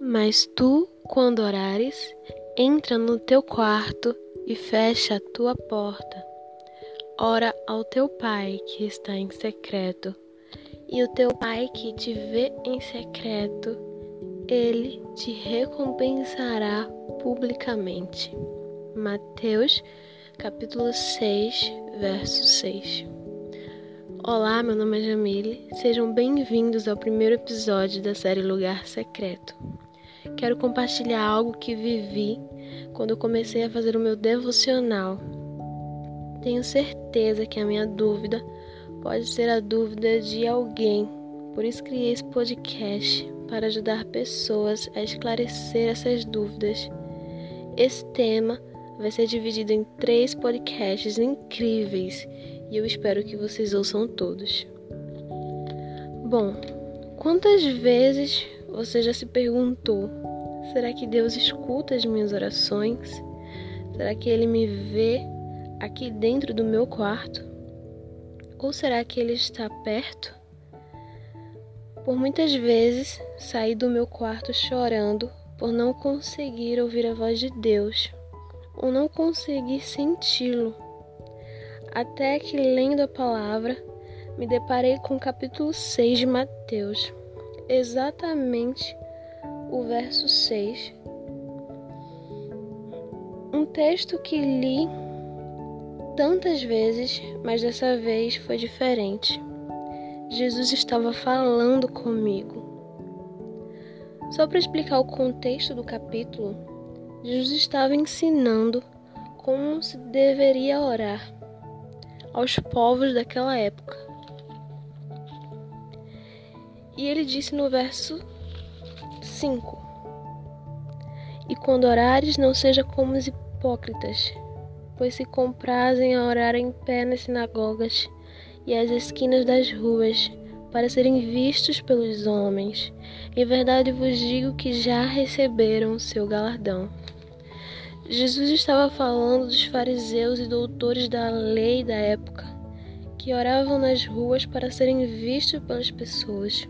Mas tu, quando orares, entra no teu quarto e fecha a tua porta. Ora ao teu pai que está em secreto, e o teu pai que te vê em secreto, ele te recompensará publicamente. Mateus, capítulo 6, verso 6. Olá, meu nome é Jamile. Sejam bem-vindos ao primeiro episódio da série Lugar Secreto. Quero compartilhar algo que vivi quando comecei a fazer o meu devocional. Tenho certeza que a minha dúvida pode ser a dúvida de alguém, por isso criei esse podcast para ajudar pessoas a esclarecer essas dúvidas. Esse tema vai ser dividido em três podcasts incríveis e eu espero que vocês ouçam todos. Bom, quantas vezes você já se perguntou: será que Deus escuta as minhas orações? Será que Ele me vê aqui dentro do meu quarto? Ou será que Ele está perto? Por muitas vezes saí do meu quarto chorando por não conseguir ouvir a voz de Deus ou não conseguir senti-lo. Até que, lendo a palavra, me deparei com o capítulo 6 de Mateus, exatamente o verso 6. Um texto que li tantas vezes, mas dessa vez foi diferente. Jesus estava falando comigo. Só para explicar o contexto do capítulo, Jesus estava ensinando como se deveria orar aos povos daquela época. E ele disse no verso 5: E quando orares, não seja como os hipócritas, pois se comprazem a orar em pé nas sinagogas e às esquinas das ruas, para serem vistos pelos homens. Em verdade vos digo que já receberam o seu galardão. Jesus estava falando dos fariseus e doutores da lei da época, que oravam nas ruas para serem vistos pelas pessoas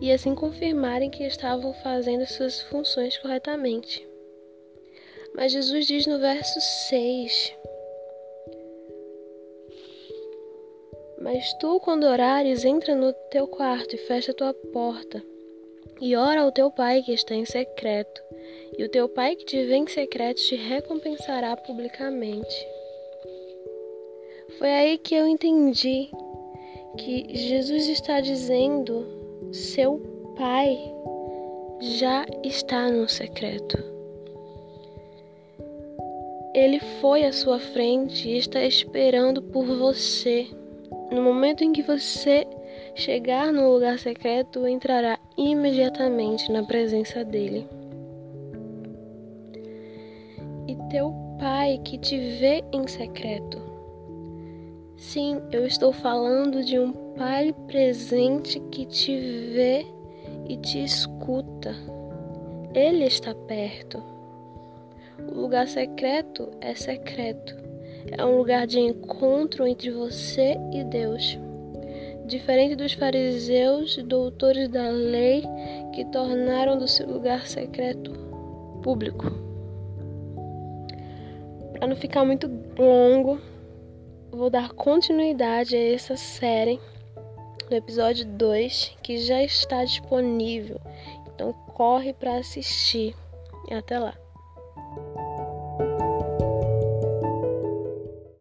e assim confirmarem que estavam fazendo suas funções corretamente. Mas Jesus diz no verso 6: Mas tu, quando orares, entra no teu quarto e fecha a tua porta, e ora ao teu pai que está em secreto e o teu Pai que te vê em secreto te recompensará publicamente. Foi aí que eu entendi que Jesus está dizendo: seu Pai já está no secreto. Ele foi à sua frente e está esperando por você. No momento em que você chegar no lugar secreto, entrará imediatamente na presença dele e teu Pai que te vê em secreto. Sim, eu estou falando de um Pai presente que te vê e te escuta. Ele está perto. O lugar secreto é secreto. É um lugar de encontro entre você e Deus. Diferente dos fariseus e doutores da lei que tornaram do seu lugar secreto público. Para não ficar muito longo, vou dar continuidade a essa série do episódio 2 que já está disponível. Então corre para assistir. E até lá.